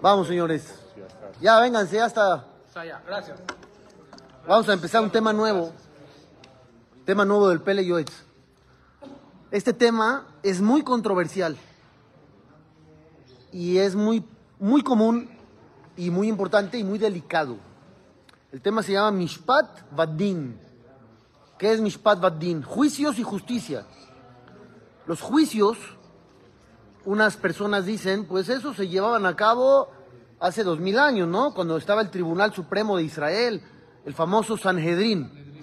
Vamos, señores. Ya, vénganse, ya está. Gracias. Vamos a empezar un tema nuevo. Tema nuevo del Pele Yoetz. Este tema es muy controversial. Y es muy, muy común y muy importante y muy delicado. El tema se llama Mishpat Vaddin. ¿Qué es Mishpat Vaddin? Juicios y justicia. Los juicios, unas personas dicen, pues eso se llevaban a cabo hace dos mil años, ¿no? Cuando estaba el Tribunal Supremo de Israel, el famoso Sanhedrin.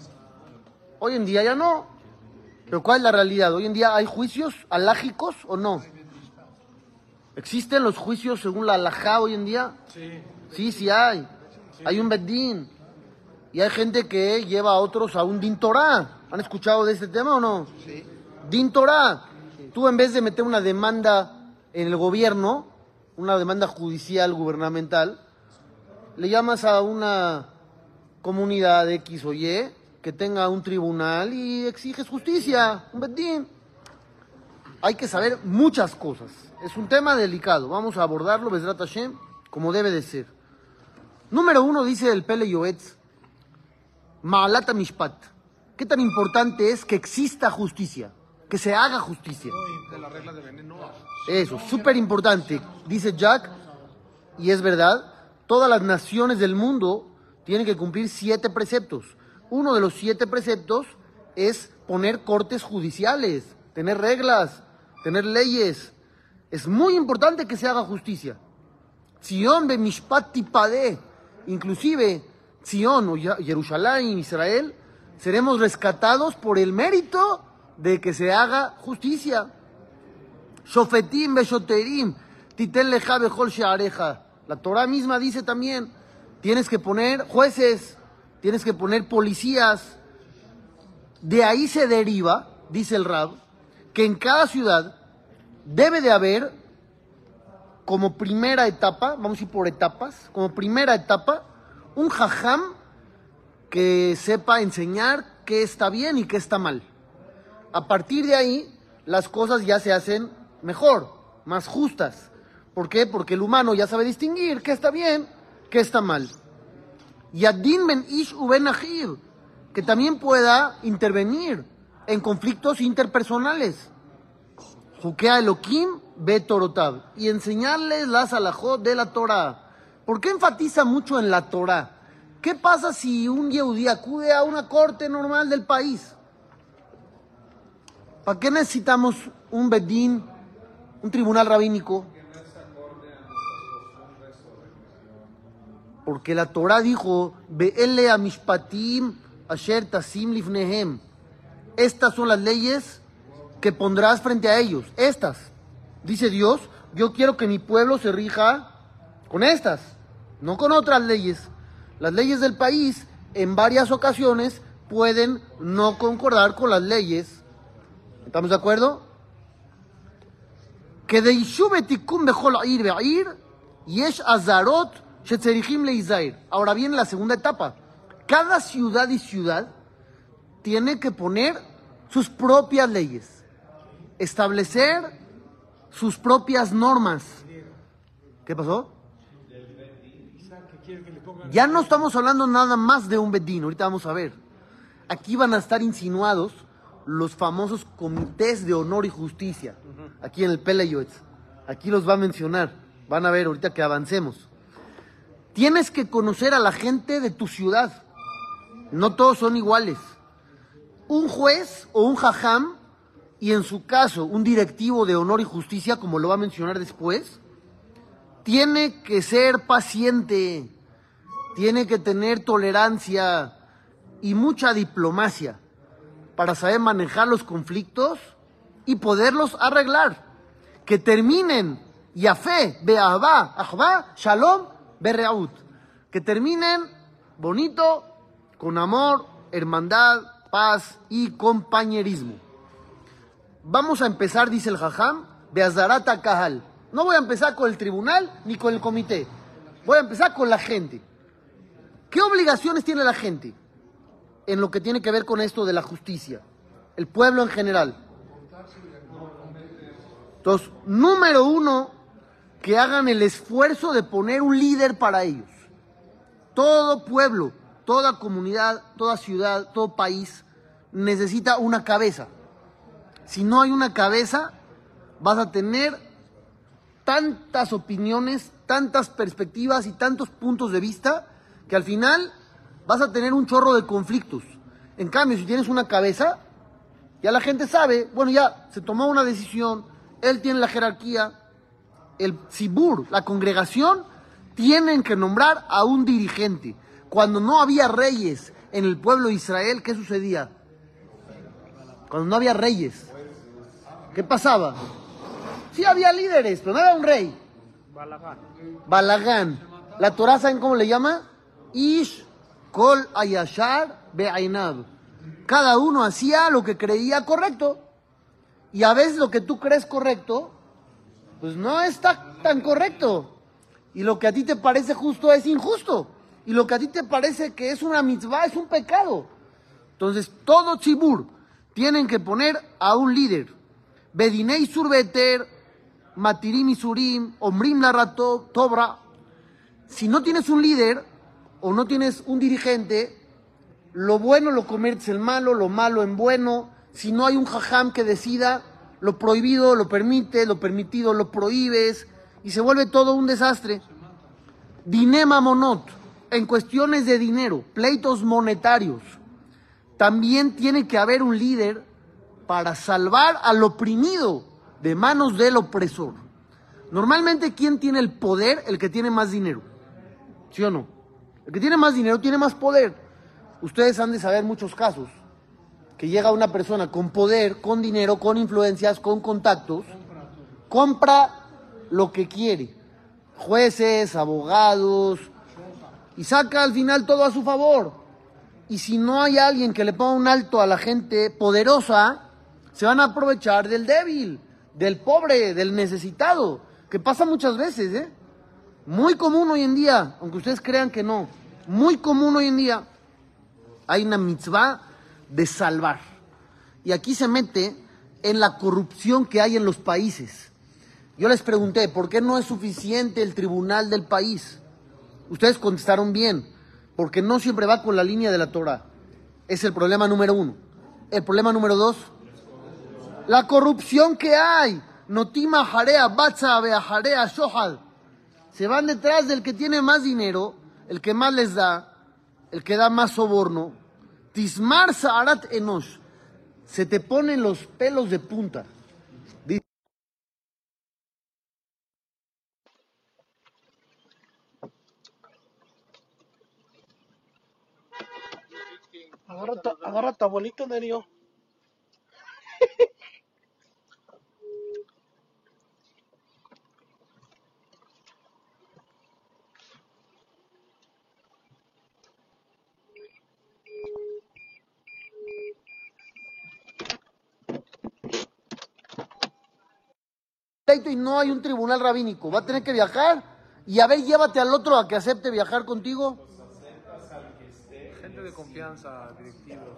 Hoy en día ya no. Pero ¿cuál es la realidad? Hoy en día hay juicios alágicos o no. ¿Existen los juicios según la alajá hoy en día? Sí. Sí, sí hay. Hay un bedín. Y hay gente que lleva a otros a un din Torah. ¿Han escuchado de este tema o no? Sí. Din Torah. Tú en vez de meter una demanda en el gobierno, una demanda judicial gubernamental, le llamas a una comunidad X o Y que tenga un tribunal y exiges justicia, un bedín. Hay que saber muchas cosas. Es un tema delicado. Vamos a abordarlo, Besrat como debe de ser. Número uno, dice el Pele Yoetz, Maalata Mishpat. ¿Qué tan importante es que exista justicia? Que se haga justicia. De la regla de veneno. Eso, súper importante. Dice Jack, y es verdad, todas las naciones del mundo tienen que cumplir siete preceptos. Uno de los siete preceptos es poner cortes judiciales, tener reglas, tener leyes. Es muy importante que se haga justicia. Zion be mishpat. Inclusive, Zion o Jerusalén, Israel, seremos rescatados por el mérito de que se haga justicia. Shofetim beshoterim, titel. La Torah misma dice también, tienes que poner jueces, tienes que poner policías. De ahí se deriva, dice el Rab, que en cada ciudad debe de haber como primera etapa, vamos a ir por etapas, como primera etapa, un jajam que sepa enseñar qué está bien y qué está mal. A partir de ahí, las cosas ya se hacen mejor, más justas. ¿Por qué? Porque el humano ya sabe distinguir qué está bien, qué está mal. Y Adin ben Ish uben que también pueda intervenir en conflictos interpersonales. Jukea Elohim ve Torotab y enseñarles las alajot de la Torah. ¿Por qué enfatiza mucho en la Torah? ¿Qué pasa si un yehudí acude a una corte normal del país? ¿Para qué necesitamos un bedín, un tribunal rabínico? Porque la Torah dijo, Ve'ele amishpatim asher tasim lifnehem. Estas son las leyes que pondrás frente a ellos. Estas. Dice Dios, yo quiero que mi pueblo se rija con estas, no con otras leyes. Las leyes del país en varias ocasiones pueden no concordar con las leyes. ¿Estamos de acuerdo? Que de Ishuv etikum bechol ir ve'ir, yesh azarot shetzerichim leizair. Ahora viene la segunda etapa. Cada ciudad y ciudad tiene que poner sus propias leyes, establecer sus propias normas. ¿Qué pasó? Ya no estamos hablando nada más de un bedín, ahorita vamos a ver. Aquí van a estar insinuados los famosos comités de honor y justicia, aquí en el Peleyoetz. Aquí los va a mencionar, van a ver ahorita que avancemos. Tienes que conocer a la gente de tu ciudad. No todos son iguales. Un juez o un jajam, y en su caso un directivo de honor y justicia, como lo va a mencionar después, tiene que ser paciente, tiene que tener tolerancia y mucha diplomacia para saber manejar los conflictos y poderlos arreglar. Que terminen, Yafé, Be'ahba, Ahba, Shalom, Bereaut. Que terminen bonito, con amor, hermandad, paz y compañerismo. Vamos a empezar, dice el Jajam, Beazarata Kahal. No voy a empezar con el tribunal ni con el comité. Voy a empezar con la gente. ¿Qué obligaciones tiene la gente en lo que tiene que ver con esto de la justicia? El pueblo en general. Entonces, número uno, que hagan el esfuerzo de poner un líder para ellos. Todo pueblo, toda comunidad, toda ciudad, todo país necesita una cabeza. Si no hay una cabeza, vas a tener tantas opiniones, tantas perspectivas y tantos puntos de vista que al final vas a tener un chorro de conflictos. En cambio, si tienes una cabeza, ya la gente sabe, bueno, ya se tomó una decisión, él tiene la jerarquía, el Sibur, la congregación, tienen que nombrar a un dirigente. Cuando no había reyes en el pueblo de Israel, ¿qué sucedía? Cuando no había reyes, ¿qué pasaba? Sí había líderes, pero no era un rey. Balagán. Balagán. La Torah, ¿saben cómo le llama? Ish kol ayashar be'ainab. Cada uno hacía lo que creía correcto. Y a veces lo que tú crees correcto, pues no está tan correcto. Y lo que a ti te parece justo es injusto. Y lo que a ti te parece que es una mitzvah es un pecado. Entonces, todo tzibur tienen que poner a un líder. Bedinei surbeter, matirim y surim, omrim la tobra. Si no tienes un líder o no tienes un dirigente, lo bueno lo conviertes en malo, lo malo en bueno. Si no hay un jajam que decida, lo prohibido lo permite, lo permitido lo prohíbes y se vuelve todo un desastre. Dinema monot, en cuestiones de dinero, pleitos monetarios, también tiene que haber un líder para salvar al oprimido de manos del opresor. Normalmente, ¿quién tiene el poder? El que tiene más dinero. ¿Sí o no? El que tiene más dinero tiene más poder. Ustedes han de saber muchos casos que llega una persona con poder, con dinero, con influencias, con contactos, compra lo que quiere. Jueces, abogados, y saca al final todo a su favor. Y si no hay alguien que le ponga un alto a la gente poderosa, se van a aprovechar del débil, del pobre, del necesitado, que pasa muchas veces, ¿eh? Muy común hoy en día, aunque ustedes crean que no, muy común hoy en día. Hay una mitzvah de salvar. Y aquí se mete en la corrupción que hay en los países. Yo les pregunté, ¿por qué no es suficiente el tribunal del país? Ustedes contestaron bien, porque no siempre va con la línea de la Torah. Es el problema número uno. El problema número dos, la corrupción que hay. Notima jarea, batza jarea, shohal. Se van detrás del que tiene más dinero, el que más les da, el que da más soborno. Tismar saarat enosh. Se te ponen los pelos de punta. Agarra, tu- agarra a tu abuelito, Nerio. pleito y no hay un tribunal rabínico. Va a tener que viajar y a ver, llévate al otro a que acepte viajar contigo. Gente de confianza, directivos.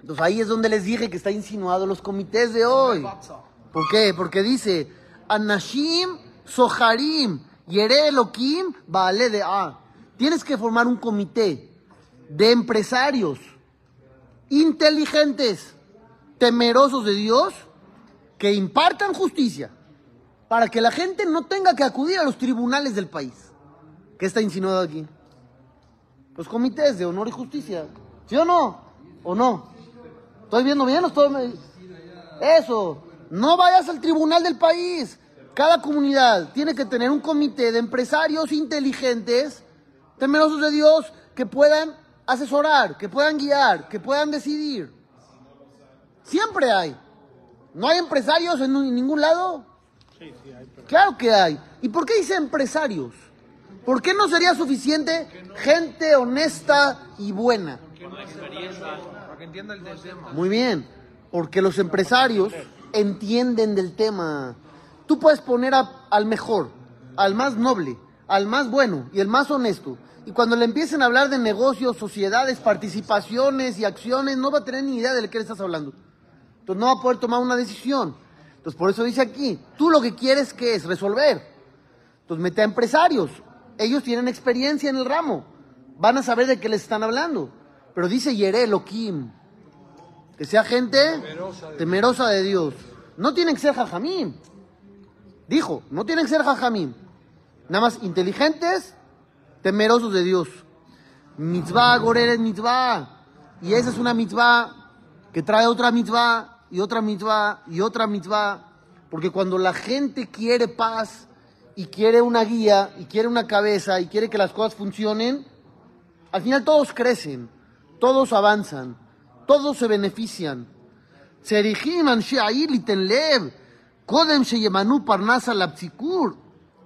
Entonces ahí es donde les dije que está insinuado los comités de hoy. ¿Por qué? Porque dice, Anashim Soharim Yere Elohim Baale de A. Tienes que formar un comité de empresarios inteligentes, temerosos de Dios, que impartan justicia, para que la gente no tenga que acudir a los tribunales del país. ¿Qué está insinuado aquí? Los comités de honor y justicia. ¿Sí o no? ¿O no? ¿Estoy viendo bien o estoy.? Eso. No vayas al tribunal del país. Cada comunidad tiene que tener un comité de empresarios inteligentes, temerosos de Dios, que puedan asesorar, que puedan guiar, que puedan decidir. Siempre hay. ¿No hay empresarios en, en ningún lado? Claro que hay. ¿Y por qué dice empresarios? ¿Por qué no sería suficiente gente honesta y buena? Para que entienda el tema. Muy bien, porque los empresarios entienden del tema. Tú puedes poner a- al mejor, al más noble, al más bueno y el más honesto. Y cuando le empiecen a hablar de negocios, sociedades, participaciones y acciones, no va a tener ni idea de qué le estás hablando. Entonces no va a poder tomar una decisión. Entonces, por eso dice aquí, tú lo que quieres que es resolver. Entonces, mete a empresarios. Ellos tienen experiencia en el ramo. Van a saber de qué les están hablando. Pero dice Yere Elohim. Que sea gente temerosa de, Dios. No tienen que ser jajamín. Dijo, no tienen que ser jajamín. Nada más inteligentes, temerosos de Dios. Mitzvah, Gorer mitzvah. Y esa es una mitzvah que trae otra mitzvah y otra mitzvah y otra mitzvah. Porque cuando la gente quiere paz y quiere una guía y quiere una cabeza y quiere que las cosas funcionen, al final todos crecen, todos avanzan, todos se benefician.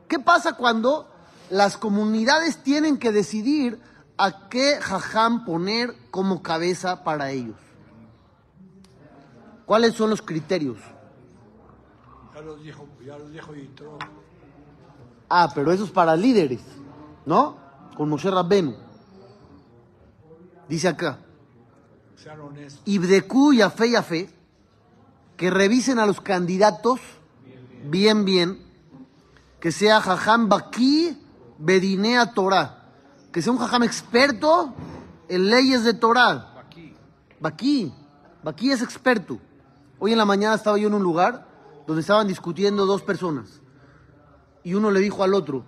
¿Qué pasa cuando las comunidades tienen que decidir a qué jajam poner como cabeza para ellos? ¿Cuáles son los criterios? Ya lo dijo, ya lo dijo Yitro. Ah, pero eso es para líderes, ¿no? Con Moshe Rabbenu. Dice acá, Sean honestos. Ibdeku y Afe y Afe, que revisen a los candidatos bien, bien, que sea Jajam Baki Bedinea Torah, que sea un Jajam experto en leyes de Torah. Baki, Baki es experto. Hoy en la mañana estaba yo en un lugar donde estaban discutiendo dos personas y uno le dijo al otro,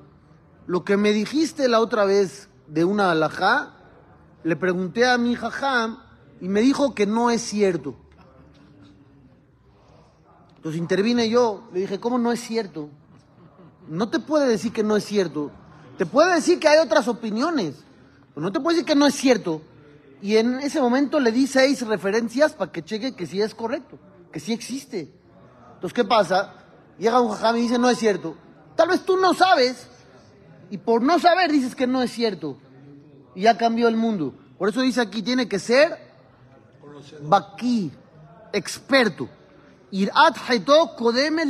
lo que me dijiste la otra vez de una alajá, le pregunté a mi jajam y me dijo que no es cierto. Entonces intervine yo, le dije, ¿cómo no es cierto? No te puede decir que no es cierto. Te puede decir que hay otras opiniones. pero no te puede decir que no es cierto. Y en ese momento le di seis referencias para que cheque que sí es correcto, que sí existe. Entonces, ¿qué pasa? Llega un jajam y dice, no es cierto. Tal vez tú no sabes, y por no saber dices que no es cierto. Y ya cambió el mundo. Por eso dice aquí, tiene que ser Baki, experto. Irat kodeme.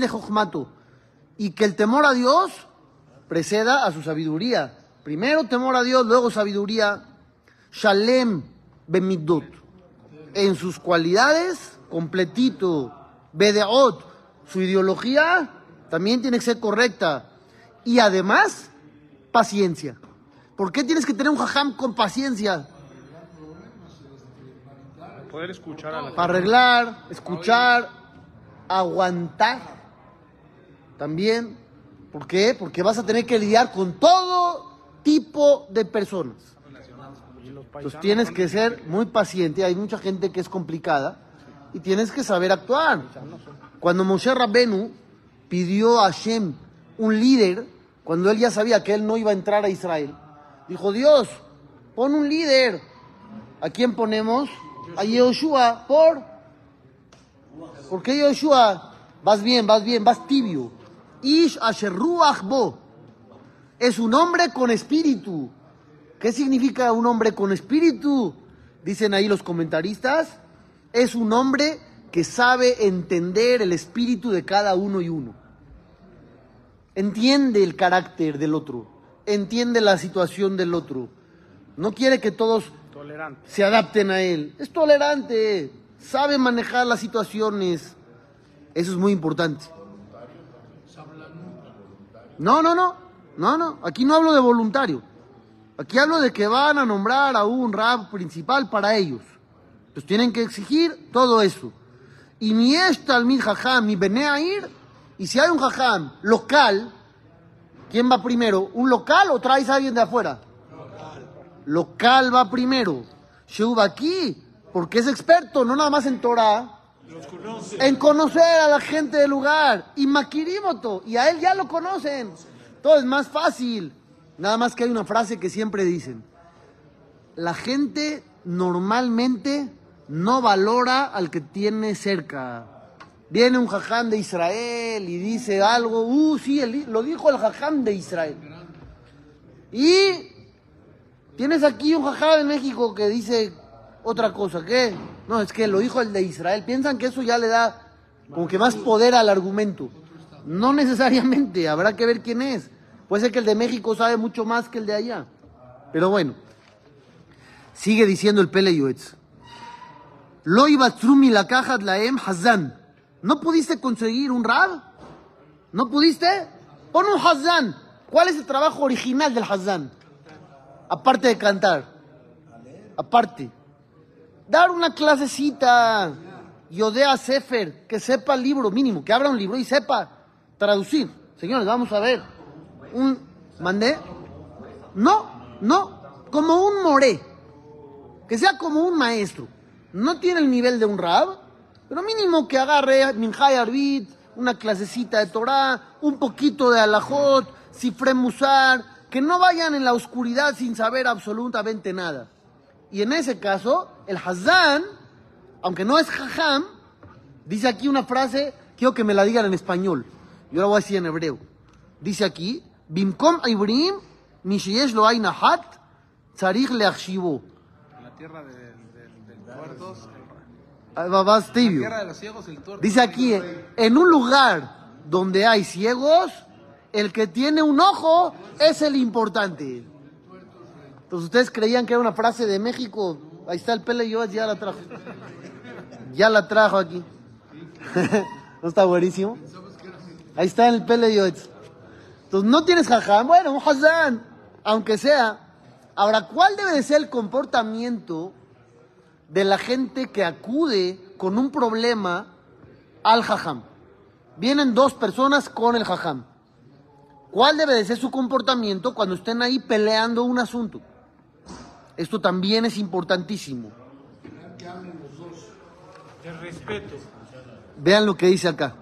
Y que el temor a Dios preceda a su sabiduría. Primero temor a Dios, luego sabiduría. Shalem bemidot. En sus cualidades, completito. Bedeot, su ideología también tiene que ser correcta. Y además, paciencia. ¿Por qué tienes que tener un jajam con paciencia? Poder escuchar a la Para arreglar, escuchar, aguantar. También. ¿Por qué? Porque vas a tener que lidiar con todo tipo de personas. Entonces tienes que ser muy paciente. Hay mucha gente que es complicada y tienes que saber actuar. Cuando Moshe Rabbenu pidió a Hashem un líder, cuando él ya sabía que él no iba a entrar a Israel, dijo, Dios, pon un líder. ¿A quién ponemos? A Yehoshua. ¿Por? ¿Por qué Yehoshua? Vas bien, vas bien, vas tibio. Ish asher ruach bo. Es un hombre con espíritu. ¿Qué significa un hombre con espíritu? Dicen ahí los comentaristas. Es un hombre que sabe entender el espíritu de cada uno y uno. Entiende el carácter del otro. Entiende la situación del otro. No quiere que todos Tolerante. se adapten a él. Es tolerante. Sabe manejar las situaciones. Eso es muy importante. No, no, no. No, no. Aquí no hablo de voluntario. Aquí hablo de que van a nombrar a un rab principal para ellos. Entonces tienen que exigir todo eso. Y ni es Talmid Jajam ni Beneair. Y si hay un Jajam local, ¿quién va primero? ¿Un local o traes a alguien de afuera? Local va primero. Sheu va aquí, porque es experto, no nada más en Torah, conoce. en conocer a la gente del lugar. Y Makirimoto, y a él ya lo conocen. Todo es más fácil. Nada más que hay una frase que siempre dicen. La gente normalmente no valora al que tiene cerca. Viene un jajam de Israel y dice algo, uh, sí, el- lo dijo el jajam de Israel. Y tienes aquí un jajam de México que dice otra cosa, ¿qué? No, es que lo dijo el de Israel. Piensan que eso ya le da como que más poder al argumento. No necesariamente, habrá que ver quién es. Puede ser que el de México sabe mucho más que el de allá. Pero bueno, sigue diciendo el Pele Yoetz. Lo la caja laem hazan, ¿No pudiste conseguir un rab? ¿No pudiste? Pon un Hazán. ¿Cuál es el trabajo original del Hazán? Aparte de cantar. Aparte. Dar una clasecita. Yodea Sefer. Que sepa el libro mínimo. Que abra un libro y sepa traducir. Señores, vamos a ver. Un. ¿Mandé? No, no. Como un moré. Que sea como un maestro. No tiene el nivel de un rab. Pero mínimo que agarre Minjay Arbit, una clasecita de Torah, un poquito de Alajot, Sifre Musar, que no vayan en la oscuridad sin saber absolutamente nada. Y en ese caso, el Hazán, aunque no es Jajam, dice aquí una frase, quiero que me la digan en español. Yo la voy a decir en hebreo. Dice aquí, Bimkom Ibrim, Mishiyesh lo Ainahat, Tzarich Leachshivo. En la tierra de- de- del vas tibio. Tierra de los ciegos, el tuerto. Dice aquí, en un lugar donde hay ciegos, el que tiene un ojo es el importante. Entonces ustedes creían que era una frase de México. Ahí está el Pele yo ya la trajo. Ya la trajo aquí. ¿No está buenísimo? Ahí está en el Pele Yoetz. Entonces no tienes jajam, bueno, un hazán, aunque sea. Ahora, ¿cuál debe de ser el comportamiento de la gente que acude con un problema al jajam. Vienen dos personas con el jajam. ¿Cuál debe de ser su comportamiento cuando estén ahí peleando un asunto? Esto también es importantísimo. El respeto. Vean lo que dice acá.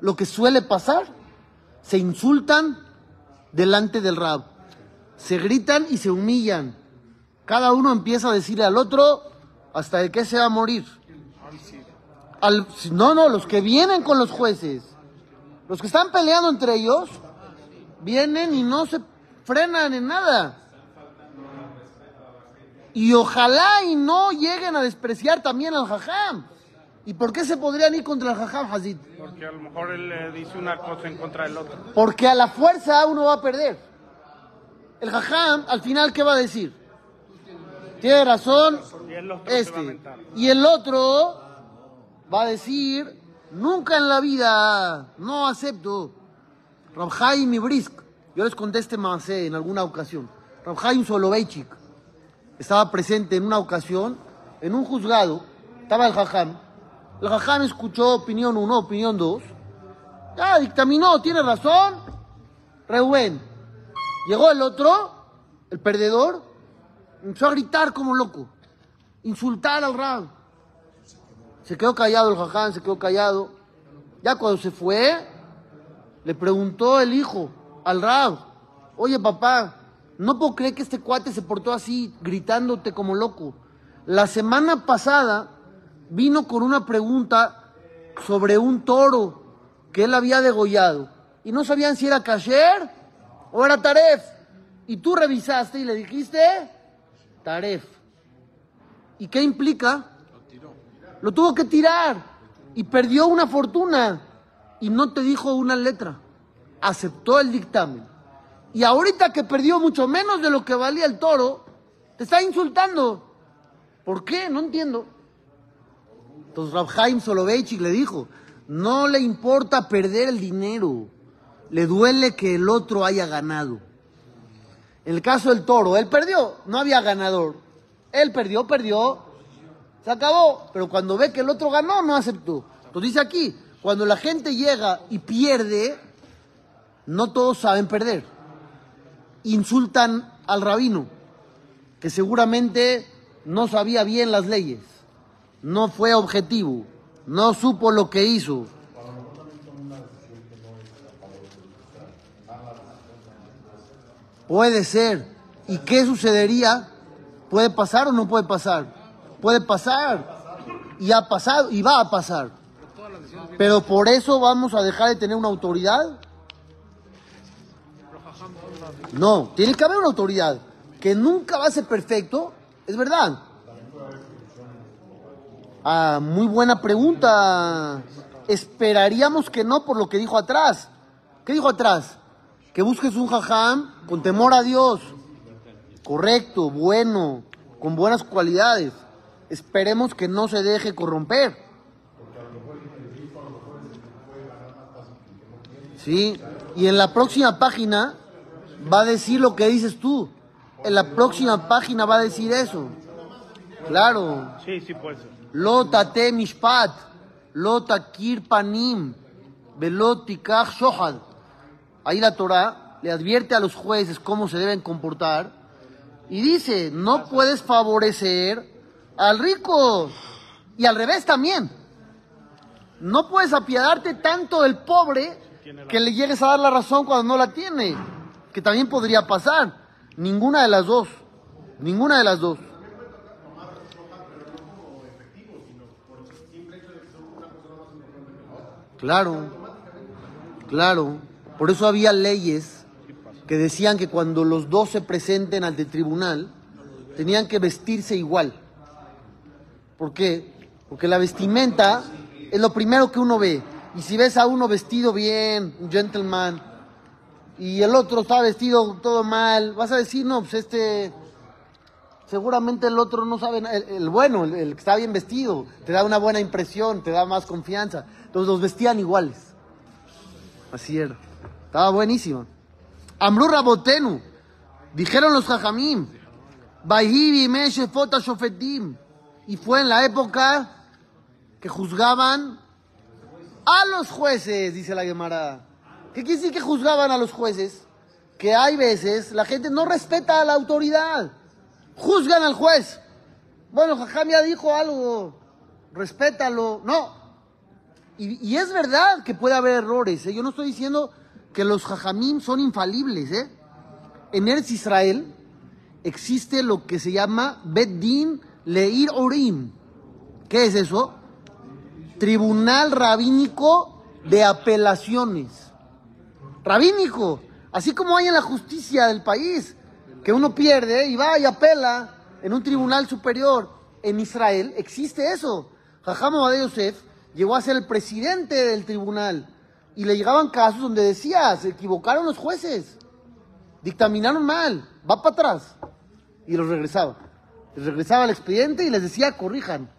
Lo que suele pasar, se insultan delante del rab. Se gritan y se humillan. Cada uno empieza a decirle al otro hasta de qué se va a morir. Al- no, no, los que vienen con los jueces. Los que están peleando entre ellos, vienen y no se frenan en nada. Y ojalá y no lleguen a despreciar también al jajam. ¿Y por qué se podrían ir contra el jajam, Hazid? Porque a lo mejor él le dice una cosa en contra del otro. Porque a la fuerza uno va a perder. El jajam, al final, ¿qué va a decir? Tiene razón Y este. Y el otro va a decir, nunca en la vida, no acepto. Rabhaim Ibrisk, yo les conté este macé en alguna ocasión. Rabhaim Soloveitchik estaba presente en una ocasión, en un juzgado, estaba el jajam. El jajam escuchó opinión uno, opinión dos. Ya dictaminó, tiene razón. Reuben. Llegó el otro, el perdedor, empezó a gritar como loco, insultar al rab. Se quedó callado el jaján, se quedó callado. Ya cuando se fue, le preguntó el hijo al rab, oye papá, no puedo creer que este cuate se portó así, gritándote como loco. La semana pasada vino con una pregunta sobre un toro que él había degollado y no sabían si era kasher o era taref. Y tú revisaste y le dijiste taref. ¿Y qué implica? Lo tuvo que tirar y perdió una fortuna y no te dijo una letra. Aceptó el dictamen. Y ahorita que perdió mucho menos de lo que valía el toro, te está insultando. ¿Por qué? No entiendo. Entonces Rabhaim Soloveitchik le dijo, no le importa perder el dinero, le duele que el otro haya ganado. En el caso del toro, él perdió, no había ganador. Él perdió, perdió, se acabó. Pero cuando ve que el otro ganó, no aceptó. Entonces dice aquí, cuando la gente llega y pierde, no todos saben perder. Insultan al rabino, que seguramente no sabía bien las leyes, no fue objetivo, no supo lo que hizo. Puede ser. ¿Y qué sucedería? ¿Puede pasar o no puede pasar? Puede pasar. Y ha pasado y va a pasar. Pero por eso vamos a dejar de tener una autoridad. No, tiene que haber una autoridad que nunca va a ser perfecto, es verdad. Ah, muy buena pregunta. Esperaríamos que no por lo que dijo atrás. ¿Qué dijo atrás? que busques un jajam con temor a Dios, correcto, bueno, con buenas cualidades. Esperemos que no se deje corromper. Sí, y en la próxima página va a decir lo que dices tú. En la próxima página va a decir eso. Claro. Sí, sí puede ser. Lota te mishpat, lota kirpanim, veloti shohad. Ahí la Torah le advierte a los jueces cómo se deben comportar y dice, no puedes favorecer al rico y al revés también. No puedes apiadarte tanto del pobre que le llegues a dar la razón cuando no la tiene, que también podría pasar. Ninguna de las dos, ninguna de las dos. Claro, claro. Por eso había leyes que decían que cuando los dos se presenten ante el tribunal, tenían que vestirse igual. ¿Por qué? Porque la vestimenta es lo primero que uno ve. Y si ves a uno vestido bien, un gentleman, y el otro está vestido todo mal, vas a decir, no, pues este, seguramente el otro no sabe, el, el bueno, el, el que está bien vestido, te da una buena impresión, te da más confianza. Entonces los vestían iguales. Así era. Estaba buenísimo. Amru Rabotenu. Dijeron los Jajamim. Vaihibi Meshe Fota Shofetim. Y fue en la época que juzgaban a los jueces, dice la Gemara. ¿Qué quiere decir que juzgaban a los jueces? Que hay veces la gente no respeta a la autoridad. Juzgan al juez. Bueno, Jajam ya dijo algo. Respétalo. No. Y, y es verdad que puede haber errores. ¿eh? Yo no estoy diciendo que los Jajamim son infalibles. ¿eh? En Eretz Israel existe lo que se llama Beddin Leir Orim. ¿Qué es eso? Tribunal Rabínico de Apelaciones. Rabínico. Así como hay en la justicia del país, que uno pierde y va y apela en un tribunal superior. En Israel existe eso. Jajam de Yosef llegó a ser el presidente del tribunal y le llegaban casos donde decía, se equivocaron los jueces, dictaminaron mal, va para atrás. Y los regresaba. Les regresaba el expediente y les decía, corrijan.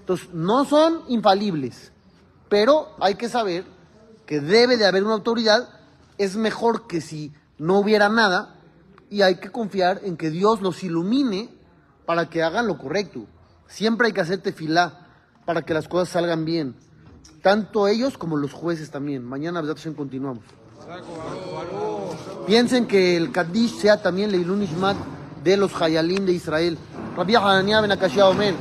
Entonces, no son infalibles, pero hay que saber que debe de haber una autoridad. Es mejor que si no hubiera nada y hay que confiar en que Dios los ilumine para que hagan lo correcto. Siempre hay que hacer tefilá para que las cosas salgan bien. Tanto ellos como los jueces también. Mañana, continuamos. Piensen que el Kaddish sea también Leilun Ishmat de los Hayalim de Israel. Hananiah ben Omer.